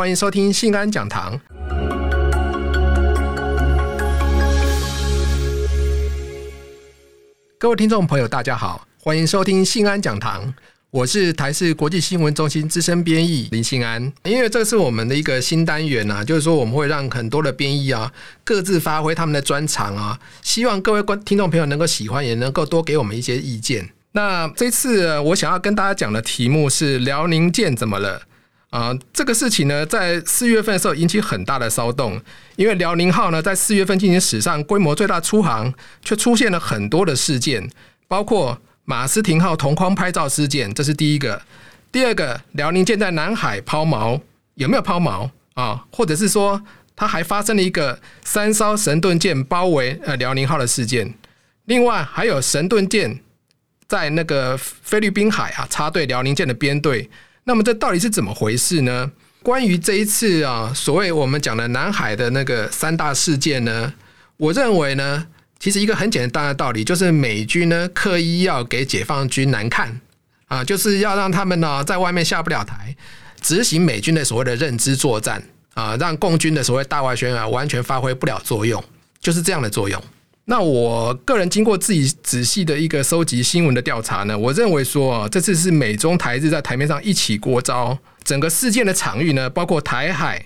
欢迎收听信安讲堂。各位听众朋友，大家好，欢迎收听信安讲堂。我是台视国际新闻中心资深编译林信安，因为这是我们的一个新单元、啊，就是说我们会让很多的编译啊各自发挥他们的专长啊，希望各位观听众朋友能够喜欢，也能够多给我们一些意见。那这次我想要跟大家讲的题目是辽宁舰怎么了啊？这个事情呢，在四月份的时候引起很大的骚动，因为辽宁号呢在四月份进行史上规模最大出航，却出现了很多的事件，包括。马斯廷号同框拍照事件，这是第一个。第二个，辽宁舰在南海抛锚，有没有抛锚啊？或者是说，它还发生了一个三艘神盾舰包围呃辽宁号的事件。另外，还有神盾舰在那个菲律宾海啊插队辽宁舰的编队。那么，这到底是怎么回事呢？关于这一次啊，所谓我们讲的南海的那个三大事件呢，我认为呢。其实一个很简单的道理，就是美军呢刻意要给解放军难看啊，就是要让他们呢在外面下不了台，执行美军的所谓的认知作战啊，让共军的所谓大外宣啊完全发挥不了作用，就是这样的作用。那我个人经过自己仔细的一个收集新闻的调查呢，我认为说，这次是美中台日在台面上一起过招，整个事件的场域呢，包括台海、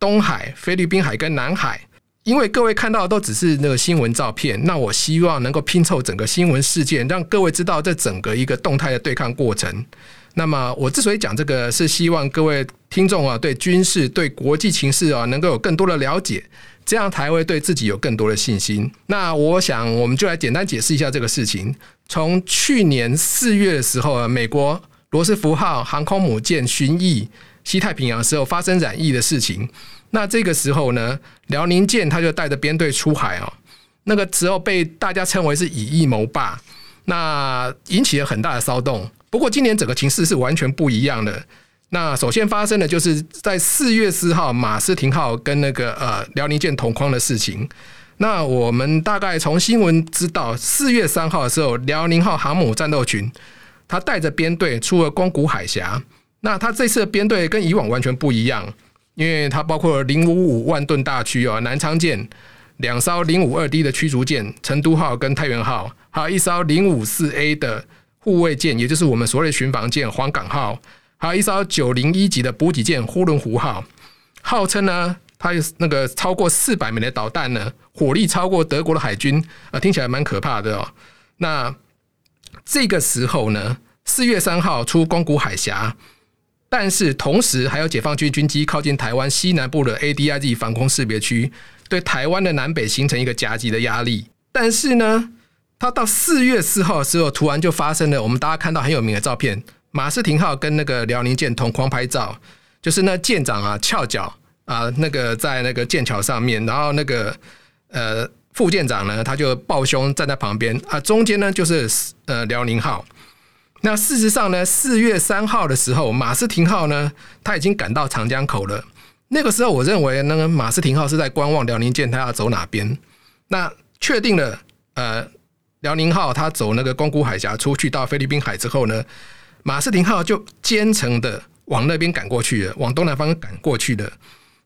东海、菲律宾海跟南海。因为各位看到的都只是那个新闻照片，那我希望能够拼凑整个新闻事件，让各位知道这整个一个动态的对抗过程。那么我之所以讲这个，是希望各位听众啊，对军事、对国际情势啊，能够有更多的了解，这样才会对自己有更多的信心。那我想，我们就来简单解释一下这个事情。从去年四月的时候啊，美国罗斯福号航空母舰巡弋西太平洋的时候发生染疫的事情。那这个时候呢，辽宁舰他就带着编队出海哦，那个时候被大家称为是以疫谋霸，那引起了很大的骚动。不过今年整个情势是完全不一样的。那首先发生的就是在四月四号，马斯廷号跟那个呃辽宁舰同框的事情。那我们大概从新闻知道，四月三号的时候，辽宁号航母战斗群他带着编队出了宫古海峡。那他这次编队跟以往完全不一样。因为它包括零五五万吨大驱啊，南昌舰两艘零五二 D 的驱逐舰成都号跟太原号，还有一艘零五四 A 的护卫舰，也就是我们所谓的巡防舰黄港号，还有一艘九零一级的补给舰呼伦湖号，号称呢，它有那个超过四百枚的导弹呢，火力超过德国的海军啊，听起来蛮可怕的哦。那这个时候呢，四月三号出宫古海峡。但是同时，还有解放军军机靠近台湾西南部的 ADIZ 防空识别区，对台湾的南北形成一个夹击的压力。但是呢，它到四月四号的时候，突然就发生了我们大家看到很有名的照片：马斯廷号跟那个辽宁舰同框拍照，就是那舰长啊翘脚啊，那个在那个舰桥上面，然后那个呃副舰长呢，他就抱胸站在旁边啊，中间呢就是呃辽宁号。那事实上呢，四月三号的时候，马斯廷号呢，他已经赶到长江口了。那个时候，我认为那个马斯廷号是在观望辽宁舰，他要走哪边。那确定了，呃，辽宁号他走那个宫古海峡出去到菲律宾海之后呢，马斯廷号就兼程的往那边赶过去了，往东南方赶过去的。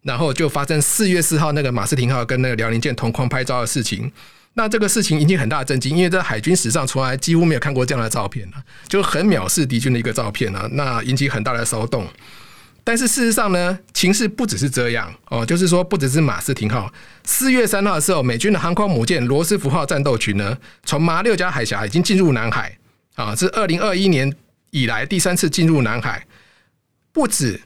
然后就发生四月四号那个马斯廷号跟那个辽宁舰同框拍照的事情。那这个事情引起很大的震惊，因为在海军史上从来几乎没有看过这样的照片啊，就很藐视敌军的一个照片啊，那引起很大的骚动。但是事实上呢，情势不只是这样哦，就是说不只是马斯廷号，四月三号的时候，美军的航空母舰罗斯福号战斗群呢，从马六甲海峡已经进入南海啊，是二零二一年以来第三次进入南海。不止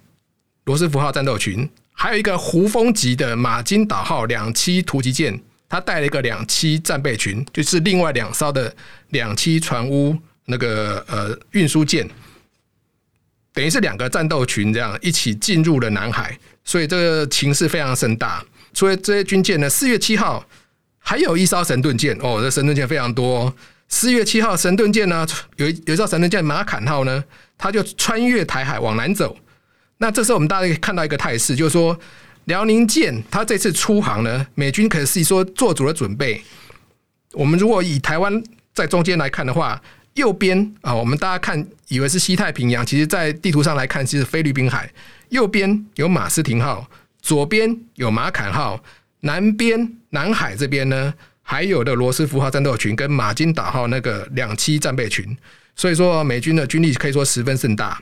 罗斯福号战斗群，还有一个胡蜂级的马金岛号两栖突击舰。它带了一个两栖战备群，就是另外两艘的两栖船坞那个呃运输舰，等于是两个战斗群这样一起进入了南海，所以这个情势非常盛大。除了这些军舰呢，四月七号还有一艘神盾舰哦，这神盾舰非常多。四月七号神盾舰呢，有一有一艘神盾舰马坎号呢，它就穿越台海往南走。那这时候我们大家可以看到一个态势，就是说。辽宁舰，它这次出航呢，美军可是说做足了准备。我们如果以台湾在中间来看的话，右边啊，我们大家看以为是西太平洋，其实在地图上来看，其实菲律宾海。右边有马斯廷号，左边有马坎号，南边南海这边呢，还有的罗斯福号战斗群跟马金岛号那个两栖战备群。所以说，美军的军力可以说十分盛大。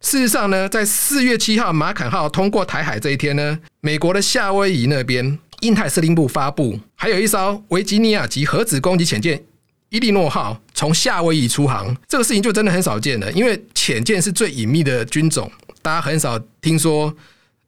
事实上呢，在四月七号马坎号通过台海这一天呢，美国的夏威夷那边印太司令部发布，还有一艘维吉尼亚级核子攻击潜舰伊利诺号从夏威夷出航。这个事情就真的很少见了，因为潜舰是最隐秘的军种，大家很少听说，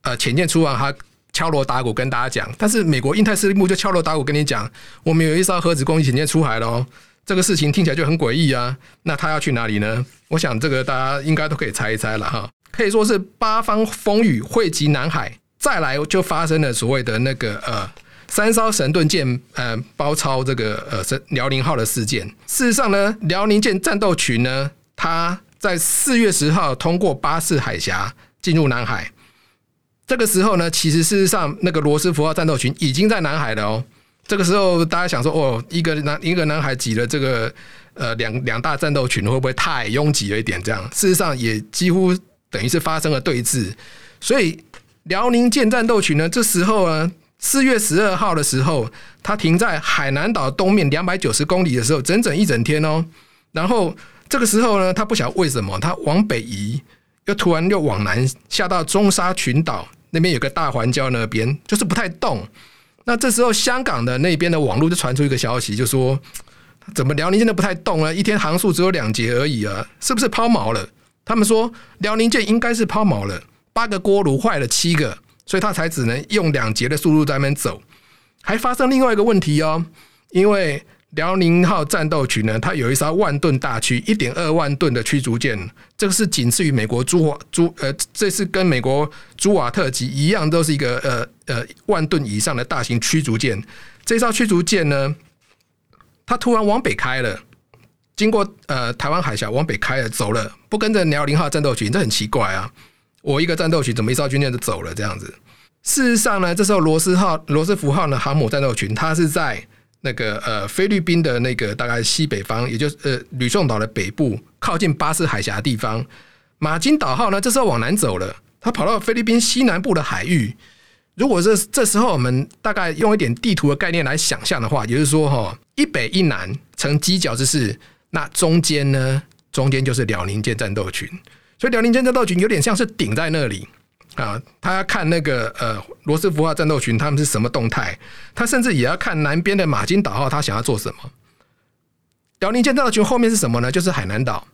呃，潜舰出航它敲锣打鼓跟大家讲。但是美国印太司令部就敲锣打鼓跟你讲，我们有一艘核子攻击潜舰出海了哦。这个事情听起来就很诡异啊！那他要去哪里呢？我想这个大家应该都可以猜一猜了哈。可以说是八方风雨汇集南海，再来就发生了所谓的那个呃三艘神盾舰呃包抄这个呃辽宁号的事件。事实上呢，辽宁舰战斗群呢，它在四月十号通过巴士海峡进入南海。这个时候呢，其实事实上那个罗斯福号战斗群已经在南海了哦。这个时候，大家想说，哦，一个南一个南海挤了这个呃两两大战斗群，会不会太拥挤了一点？这样，事实上也几乎等于是发生了对峙。所以，辽宁舰战斗群呢，这时候呢，四月十二号的时候，它停在海南岛东面两百九十公里的时候，整整一整天哦。然后这个时候呢，他不晓得为什么，他往北移，又突然又往南下到中沙群岛那边有个大环礁那边，就是不太动。那这时候，香港的那边的网络就传出一个消息，就说怎么辽宁舰都不太动了，一天航速只有两节而已啊，是不是抛锚了？他们说辽宁舰应该是抛锚了，八个锅炉坏了七个，所以他才只能用两节的速度在那边走。还发生另外一个问题哦，因为。辽宁号战斗群呢，它有一艘万吨大驱，一点二万吨的驱逐舰，这个是仅次于美国朱瓦朱呃，这是跟美国朱瓦特级一样，都是一个呃呃万吨以上的大型驱逐舰。这艘驱逐舰呢，它突然往北开了，经过呃台湾海峡往北开了，走了，不跟着辽宁号战斗群，这很奇怪啊！我一个战斗群怎么一艘军舰就走了这样子？事实上呢，这时候罗斯号罗斯福号呢航母战斗群，它是在。那个呃，菲律宾的那个大概西北方，也就是呃，吕宋岛的北部，靠近巴士海峡的地方。马金岛号呢，这时候往南走了，它跑到菲律宾西南部的海域。如果这这时候我们大概用一点地图的概念来想象的话，也就是说哈，一北一南呈犄角之势，那中间呢，中间就是辽宁舰战斗群，所以辽宁舰战斗群有点像是顶在那里。啊，他要看那个呃罗斯福号战斗群他们是什么动态，他甚至也要看南边的马金岛号他想要做什么。辽宁舰战斗群后面是什么呢？就是海南岛。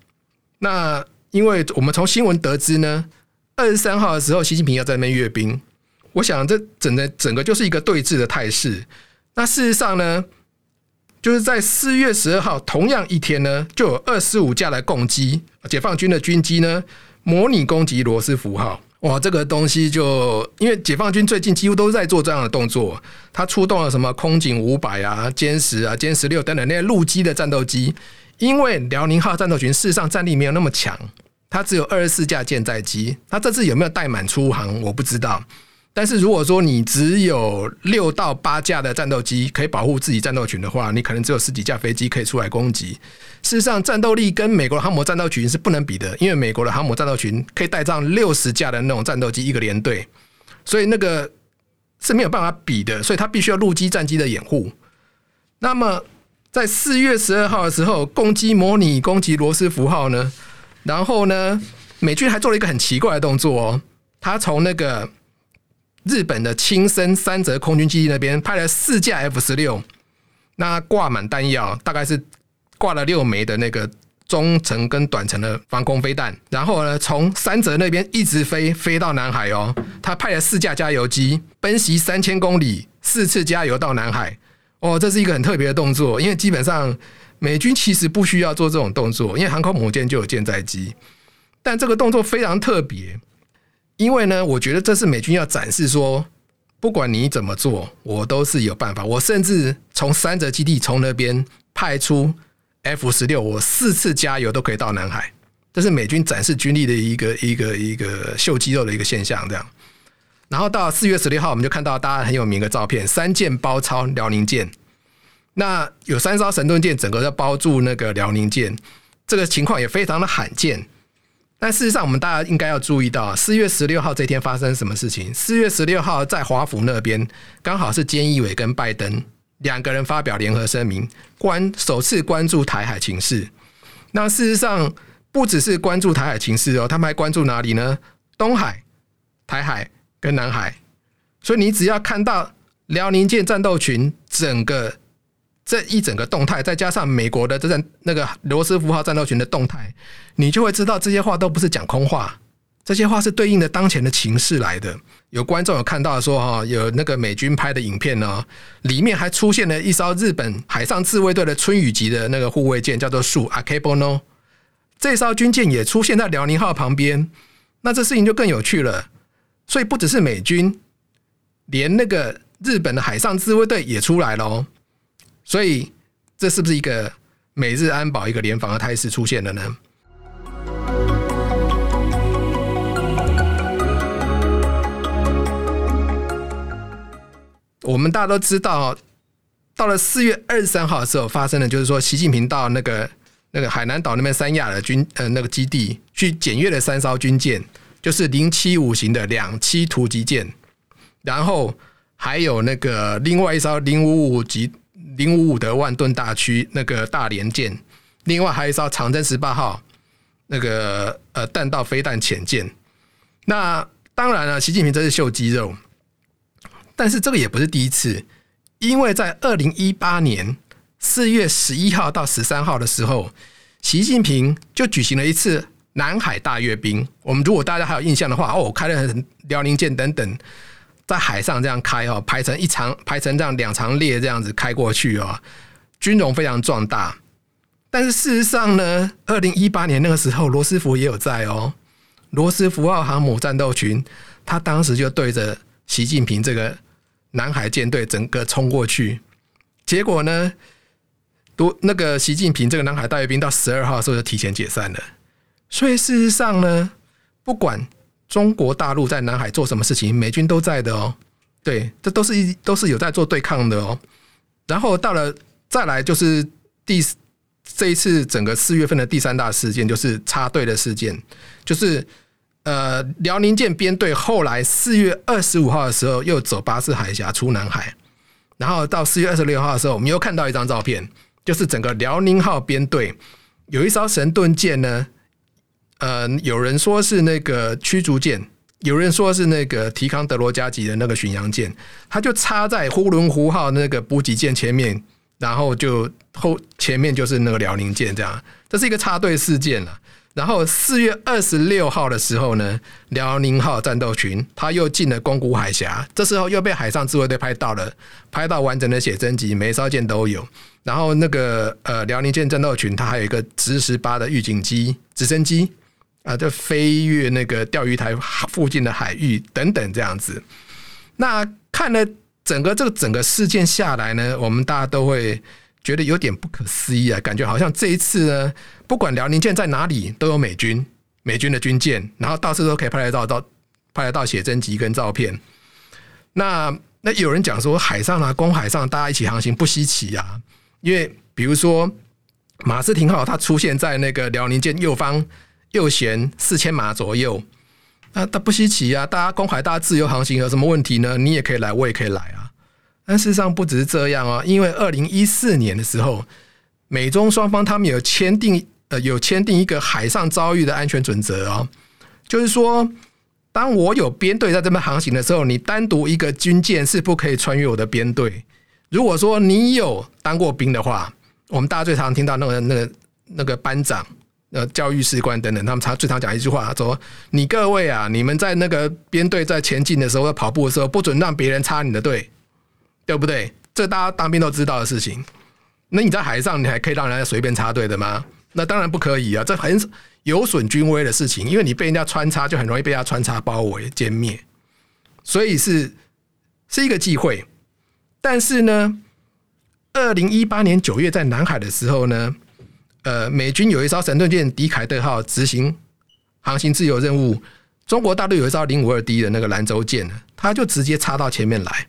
那因为我们从新闻得知呢，二十三号的时候习近平要在那边阅兵，我想这整个整个就是一个对峙的态势。那事实上呢，就是在四月十二号同样一天呢，就有二十五架的共机，解放军的军机呢模拟攻击罗斯福号。哇，这个东西就因为解放军最近几乎都在做这样的动作，他出动了什么空警五百啊、歼十啊、歼十六等等那些陆基的战斗机。因为辽宁号战斗群事实上战力没有那么强，它只有二十四架舰载机，它这次有没有带满出航我不知道。但是如果说你只有六到八架的战斗机可以保护自己战斗群的话，你可能只有十几架飞机可以出来攻击。事实上，战斗力跟美国的航母战斗群是不能比的，因为美国的航母战斗群可以带上六十架的那种战斗机一个连队，所以那个是没有办法比的。所以它必须要陆基战机的掩护。那么在四月十二号的时候，攻击模拟攻击罗斯福号呢，然后呢，美军还做了一个很奇怪的动作哦，他从那个。日本的青森三泽空军基地那边派了四架 F 十六，那挂满弹药，大概是挂了六枚的那个中程跟短程的防空飞弹，然后呢，从三泽那边一直飞飞到南海哦。他派了四架加油机奔袭三千公里，四次加油到南海。哦，这是一个很特别的动作，因为基本上美军其实不需要做这种动作，因为航空母舰就有舰载机，但这个动作非常特别。因为呢，我觉得这是美军要展示说，不管你怎么做，我都是有办法。我甚至从三泽基地从那边派出 F 十六，我四次加油都可以到南海。这是美军展示军力的一个一个一个秀肌肉的一个现象。这样，然后到四月十六号，我们就看到大家很有名的照片，三舰包抄辽宁舰。那有三艘神盾舰整个在包住那个辽宁舰，这个情况也非常的罕见。但事实上，我们大家应该要注意到，四月十六号这天发生什么事情？四月十六号在华府那边，刚好是菅义伟跟拜登两个人发表联合声明，关首次关注台海情势。那事实上，不只是关注台海情势哦，他们还关注哪里呢？东海、台海跟南海。所以你只要看到辽宁舰战斗群整个。这一整个动态，再加上美国的这阵那个罗斯福号战斗群的动态，你就会知道这些话都不是讲空话，这些话是对应的当前的情势来的。有观众有看到说哈，有那个美军拍的影片呢，里面还出现了一艘日本海上自卫队的春雨级的那个护卫舰，叫做树阿克波诺，这艘军舰也出现在辽宁号旁边，那这事情就更有趣了。所以不只是美军，连那个日本的海上自卫队也出来了。所以，这是不是一个美日安保一个联防的态势出现了呢？我们大家都知道，到了四月二十三号的时候，发生的就是说，习近平到那个那个海南岛那边三亚的军呃那个基地去检阅了三艘军舰，就是零七五型的两栖突击舰，然后还有那个另外一艘零五五级。零五五的万吨大驱那个大连舰，另外还有一艘长征十八号那个呃弹道飞弹潜舰。那当然了，习近平这是秀肌肉，但是这个也不是第一次，因为在二零一八年四月十一号到十三号的时候，习近平就举行了一次南海大阅兵。我们如果大家还有印象的话，哦，开了辽宁舰等等。在海上这样开哦，排成一长，排成这样两长列这样子开过去哦，军容非常壮大。但是事实上呢，二零一八年那个时候，罗斯福也有在哦，罗斯福号航母战斗群，他当时就对着习近平这个南海舰队整个冲过去，结果呢，都那个习近平这个南海大阅兵到十二号的时候就提前解散了。所以事实上呢，不管。中国大陆在南海做什么事情，美军都在的哦。对，这都是一都是有在做对抗的哦。然后到了再来就是第这一次整个四月份的第三大事件，就是插队的事件，就是呃辽宁舰编队后来四月二十五号的时候又走巴士海峡出南海，然后到四月二十六号的时候，我们又看到一张照片，就是整个辽宁号编队有一艘神盾舰呢。呃，有人说是那个驱逐舰，有人说是那个提康德罗加级的那个巡洋舰，它就插在呼伦湖号那个补给舰前面，然后就后前面就是那个辽宁舰，这样，这是一个插队事件了。然后四月二十六号的时候呢，辽宁号战斗群它又进了宫古海峡，这时候又被海上自卫队拍到了，拍到完整的写真集，每艘舰都有。然后那个呃辽宁舰战斗群它还有一个直十八的预警机直升机。啊，就飞越那个钓鱼台附近的海域等等这样子。那看了整个这个整个事件下来呢，我们大家都会觉得有点不可思议啊，感觉好像这一次呢，不管辽宁舰在哪里都有美军，美军的军舰，然后到处都可以拍得到到拍得到写真集跟照片。那那有人讲说，海上啊，公海上大家一起航行不稀奇啊，因为比如说马斯廷号它出现在那个辽宁舰右方。右舷四千码左右，那它不稀奇啊！大家公海，大家自由航行有什么问题呢？你也可以来，我也可以来啊！但事实上不只是这样啊，因为二零一四年的时候，美中双方他们有签订呃有签订一个海上遭遇的安全准则哦，就是说，当我有编队在这边航行的时候，你单独一个军舰是不可以穿越我的编队。如果说你有当过兵的话，我们大家最常听到那个那个那个班长。呃，教育士官等等，他们常最常讲一句话，说：“你各位啊，你们在那个编队在前进的时候，在跑步的时候，不准让别人插你的队，对不对？这大家当兵都知道的事情。那你在海上，你还可以让人家随便插队的吗？那当然不可以啊，这很有损军威的事情，因为你被人家穿插，就很容易被人家穿插包围歼灭。所以是是一个忌讳。但是呢，二零一八年九月在南海的时候呢。呃，美军有一艘神盾舰“迪凯特号”执行航行自由任务，中国大陆有一艘零五二 D 的那个兰州舰，它就直接插到前面来，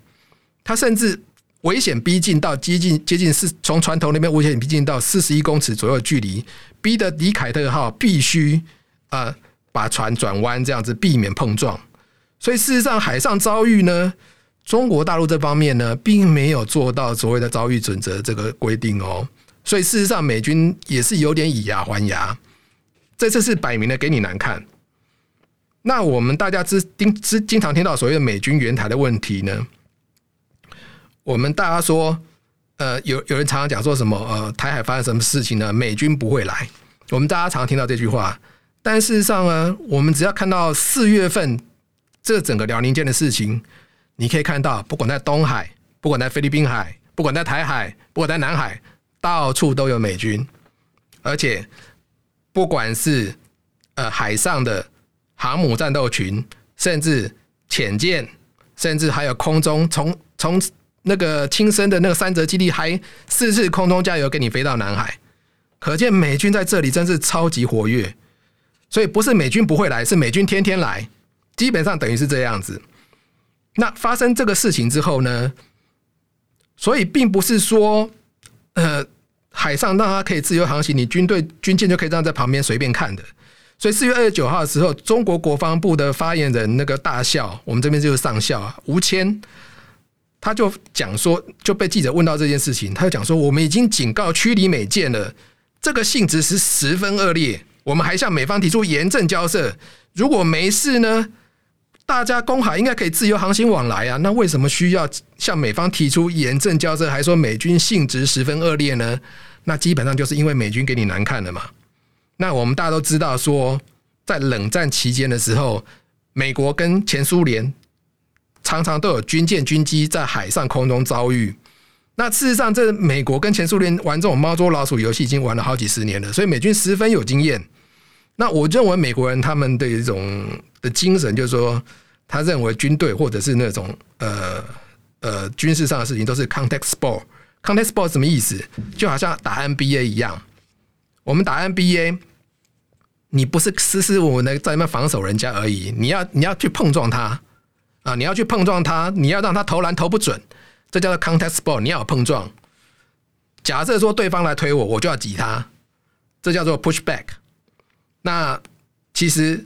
它甚至危险逼近到接近接近四，从船头那边危险逼近到四十一公尺左右距离，逼得迪凯特号必须呃把船转弯，这样子避免碰撞。所以事实上，海上遭遇呢，中国大陆这方面呢，并没有做到所谓的遭遇准则这个规定哦。所以事实上，美军也是有点以牙还牙，这次是摆明了给你难看。那我们大家之经之经常听到所谓的美军援台的问题呢，我们大家说，呃，有有人常常讲说什么，呃，台海发生什么事情呢？美军不会来。我们大家常常听到这句话，但事实上呢，我们只要看到四月份。这整个辽宁舰的事情，你可以看到，不管在东海，不管在菲律宾海，不管在台海，不管在南海，到处都有美军，而且不管是呃海上的航母战斗群，甚至潜舰，甚至还有空中从从那个轻身的那个三泽基地，还四次空中加油给你飞到南海，可见美军在这里真是超级活跃，所以不是美军不会来，是美军天天来。基本上等于是这样子。那发生这个事情之后呢，所以并不是说，呃，海上让它可以自由航行，你军队军舰就可以站在旁边随便看的。所以四月二十九号的时候，中国国防部的发言人那个大校，我们这边就是上校啊，吴谦，他就讲说，就被记者问到这件事情，他就讲说，我们已经警告驱离美舰了，这个性质是十分恶劣，我们还向美方提出严正交涉，如果没事呢？大家公海应该可以自由航行往来啊，那为什么需要向美方提出严正交涉，还说美军性质十分恶劣呢？那基本上就是因为美军给你难看了嘛。那我们大家都知道，说在冷战期间的时候，美国跟前苏联常常都有军舰、军机在海上空中遭遇。那事实上，这美国跟前苏联玩这种猫捉老鼠游戏已经玩了好几十年了，所以美军十分有经验。那我认为美国人他们的一种的精神，就是说，他认为军队或者是那种呃呃军事上的事情都是 contact sport。contact sport 什么意思？就好像打 NBA 一样，我们打 NBA，你不是斯斯文文的在那边防守人家而已，你要你要去碰撞他啊，你要去碰撞他，你要让他投篮投不准，这叫做 contact sport。你要有碰撞。假设说对方来推我，我就要挤他，这叫做 push back。那其实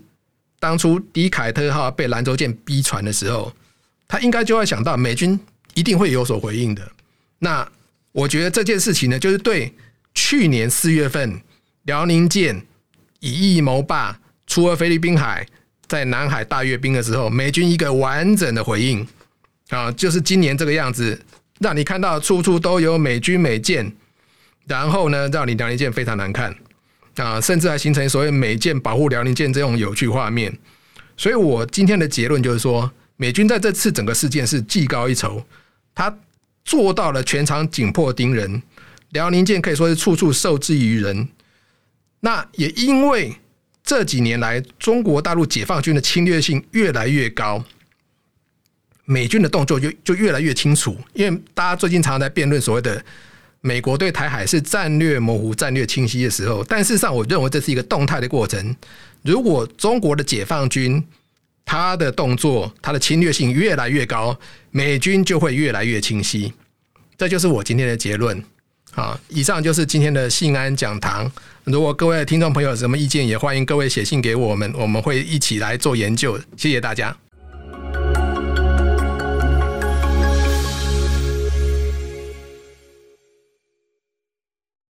当初迪凯特号被兰州舰逼船的时候，他应该就会想到美军一定会有所回应的。那我觉得这件事情呢，就是对去年四月份辽宁舰以义谋霸出了菲律宾海，在南海大阅兵的时候，美军一个完整的回应啊，就是今年这个样子，让你看到处处都有美军美舰，然后呢，让你辽宁舰非常难看。啊，甚至还形成所谓美舰保护辽宁舰这种有趣画面，所以我今天的结论就是说，美军在这次整个事件是技高一筹，他做到了全场紧迫盯人，辽宁舰可以说是处处受制于人。那也因为这几年来中国大陆解放军的侵略性越来越高，美军的动作就就越来越清楚，因为大家最近常常在辩论所谓的。美国对台海是战略模糊、战略清晰的时候，但事实上，我认为这是一个动态的过程。如果中国的解放军他的动作、他的侵略性越来越高，美军就会越来越清晰。这就是我今天的结论。好，以上就是今天的信安讲堂。如果各位听众朋友有什么意见，也欢迎各位写信给我们，我们会一起来做研究。谢谢大家。